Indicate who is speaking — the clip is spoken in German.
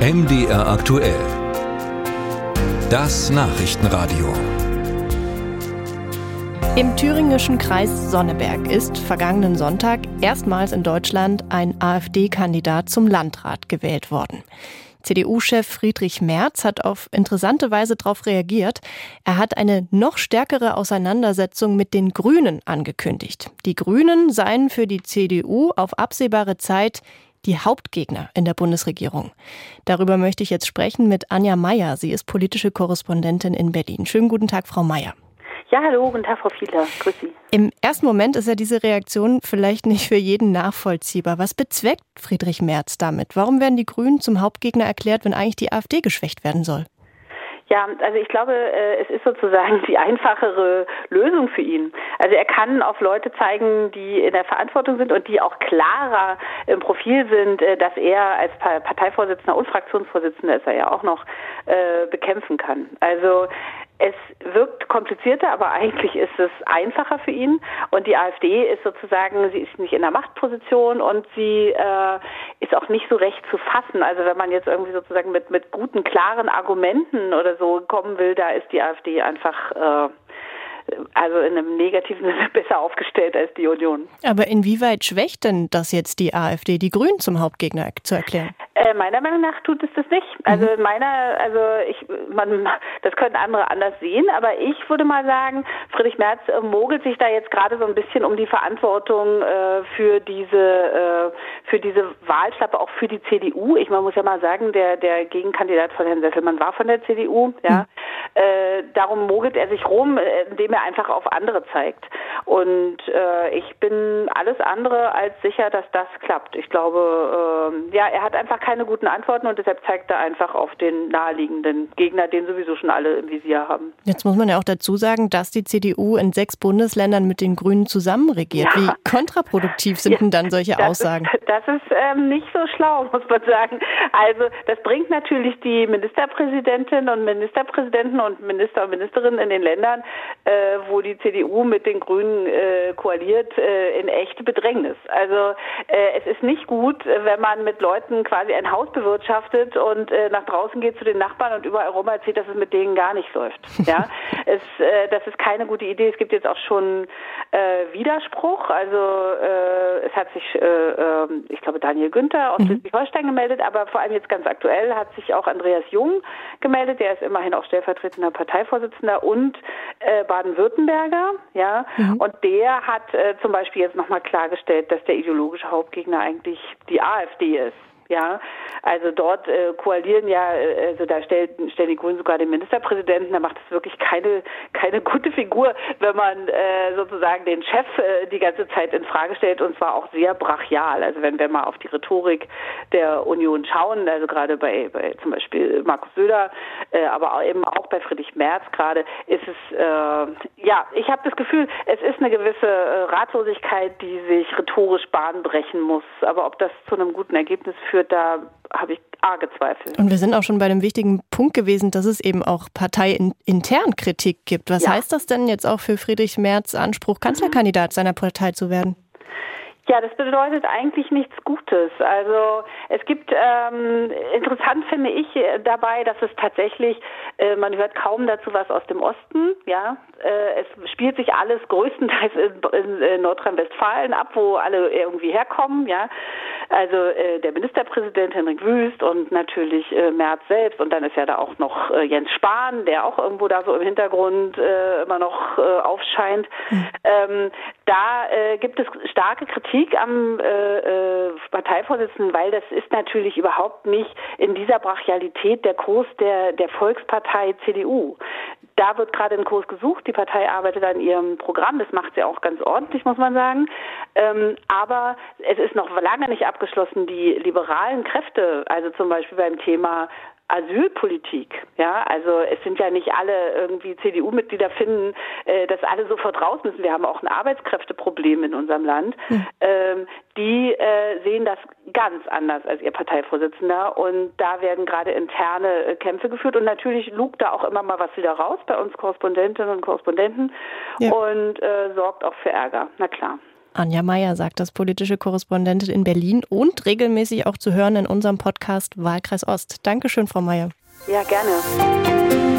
Speaker 1: MDR aktuell. Das Nachrichtenradio.
Speaker 2: Im thüringischen Kreis Sonneberg ist vergangenen Sonntag erstmals in Deutschland ein AfD-Kandidat zum Landrat gewählt worden. CDU-Chef Friedrich Merz hat auf interessante Weise darauf reagiert. Er hat eine noch stärkere Auseinandersetzung mit den Grünen angekündigt. Die Grünen seien für die CDU auf absehbare Zeit die Hauptgegner in der Bundesregierung. Darüber möchte ich jetzt sprechen mit Anja Meyer. Sie ist politische Korrespondentin in Berlin. Schönen guten Tag, Frau Meyer.
Speaker 3: Ja, hallo, guten Tag, Frau Fiedler. Grüß Sie.
Speaker 2: Im ersten Moment ist ja diese Reaktion vielleicht nicht für jeden nachvollziehbar. Was bezweckt Friedrich Merz damit? Warum werden die Grünen zum Hauptgegner erklärt, wenn eigentlich die AfD geschwächt werden soll?
Speaker 3: Ja, also ich glaube, äh, es ist sozusagen die einfachere Lösung für ihn. Also er kann auf Leute zeigen, die in der Verantwortung sind und die auch klarer im Profil sind, äh, dass er als Parteivorsitzender und Fraktionsvorsitzender ist er ja auch noch äh, bekämpfen kann. Also es wirkt komplizierter, aber eigentlich ist es einfacher für ihn. Und die AfD ist sozusagen, sie ist nicht in der Machtposition und sie äh, ist auch nicht so recht zu fassen. Also wenn man jetzt irgendwie sozusagen mit, mit guten, klaren Argumenten oder so kommen will, da ist die AfD einfach äh, also in einem negativen Sinne besser aufgestellt als die Union.
Speaker 2: Aber inwieweit schwächt denn das jetzt die AfD, die Grünen zum Hauptgegner zu erklären?
Speaker 3: Äh, meiner Meinung nach tut es das nicht. Also mhm. meiner, also ich, man, das können andere anders sehen, aber ich würde mal sagen, Friedrich Merz äh, mogelt sich da jetzt gerade so ein bisschen um die Verantwortung äh, für diese, äh, für diese Wahlschlappe, auch für die CDU. Ich man muss ja mal sagen, der der Gegenkandidat von Herrn Sesselmann war von der CDU, ja. Mhm. Äh, darum mogelt er sich rum, äh, indem er einfach auf andere zeigt. Und äh, ich bin alles andere als sicher, dass das klappt. Ich glaube, äh, ja, er hat einfach keine guten Antworten und deshalb zeigt er einfach auf den naheliegenden Gegner, den sowieso schon alle im Visier haben.
Speaker 2: Jetzt muss man ja auch dazu sagen, dass die CDU in sechs Bundesländern mit den Grünen zusammen regiert. Ja. Wie kontraproduktiv sind ja, denn dann solche
Speaker 3: das
Speaker 2: Aussagen?
Speaker 3: Ist, das ist ähm, nicht so schlau, muss man sagen. Also das bringt natürlich die Ministerpräsidentinnen und Ministerpräsidenten und Minister und Ministerinnen in den Ländern, äh, wo die CDU mit den Grünen äh, koaliert, äh, in echte Bedrängnis. Also äh, es ist nicht gut, wenn man mit Leuten quasi ein Haus bewirtschaftet und äh, nach draußen geht zu den Nachbarn und überall rum erzählt, dass es mit denen gar nicht läuft. Ja, es, äh, das ist keine gute Idee. Es gibt jetzt auch schon Widerspruch. Also es hat sich, äh, äh, ich glaube, Daniel Günther aus mhm. Schleswig-Holstein gemeldet, aber vor allem jetzt ganz aktuell hat sich auch Andreas Jung gemeldet. Der ist immerhin auch stellvertretender Parteivorsitzender und äh, Baden-Württemberger. Ja, mhm. und der hat äh, zum Beispiel jetzt nochmal klargestellt, dass der ideologische Hauptgegner eigentlich die AfD ist. Ja, also dort äh, koalieren ja, äh, also da stellt, stellen die Grünen sogar den Ministerpräsidenten. Da macht es wirklich keine keine gute Figur, wenn man äh, sozusagen den Chef äh, die ganze Zeit in Frage stellt und zwar auch sehr brachial. Also wenn wir mal auf die Rhetorik der Union schauen, also gerade bei, bei zum Beispiel Markus Söder, äh, aber eben auch bei Friedrich Merz gerade, ist es äh, ja, ich habe das Gefühl, es ist eine gewisse äh, Ratlosigkeit, die sich rhetorisch Bahn brechen muss. Aber ob das zu einem guten Ergebnis führt führt, da habe ich arge Zweifel.
Speaker 2: Und wir sind auch schon bei dem wichtigen Punkt gewesen, dass es eben auch parteiintern Kritik gibt. Was ja. heißt das denn jetzt auch für Friedrich Merz Anspruch, Kanzlerkandidat seiner Partei zu werden?
Speaker 3: Ja, das bedeutet eigentlich nichts Gutes. Also es gibt ähm, interessant finde ich äh, dabei, dass es tatsächlich äh, man hört kaum dazu was aus dem Osten. Ja, äh, es spielt sich alles größtenteils in, in Nordrhein-Westfalen ab, wo alle irgendwie herkommen. Ja, also äh, der Ministerpräsident Henrik Wüst und natürlich äh, Merz selbst und dann ist ja da auch noch äh, Jens Spahn, der auch irgendwo da so im Hintergrund äh, immer noch äh, aufscheint. Mhm. Ähm, da äh, gibt es starke Kritik am äh, äh, Parteivorsitzenden, weil das ist natürlich überhaupt nicht in dieser Brachialität der Kurs der, der Volkspartei CDU. Da wird gerade ein Kurs gesucht. Die Partei arbeitet an ihrem Programm. Das macht sie auch ganz ordentlich, muss man sagen. Ähm, aber es ist noch lange nicht abgeschlossen, die liberalen Kräfte, also zum Beispiel beim Thema Asylpolitik. Ja, also es sind ja nicht alle irgendwie CDU-Mitglieder finden, äh, dass alle sofort raus müssen. Wir haben auch ein Arbeitskräfteproblem in unserem Land. Mhm. Ähm, die äh, sehen das ganz anders als ihr Parteivorsitzender und da werden gerade interne äh, Kämpfe geführt und natürlich lugt da auch immer mal was wieder raus bei uns Korrespondentinnen und Korrespondenten ja. und äh, sorgt auch für Ärger. Na klar.
Speaker 2: Anja Meier sagt das politische Korrespondentin in Berlin und regelmäßig auch zu hören in unserem Podcast Wahlkreis Ost. Dankeschön, Frau Meier.
Speaker 3: Ja, gerne.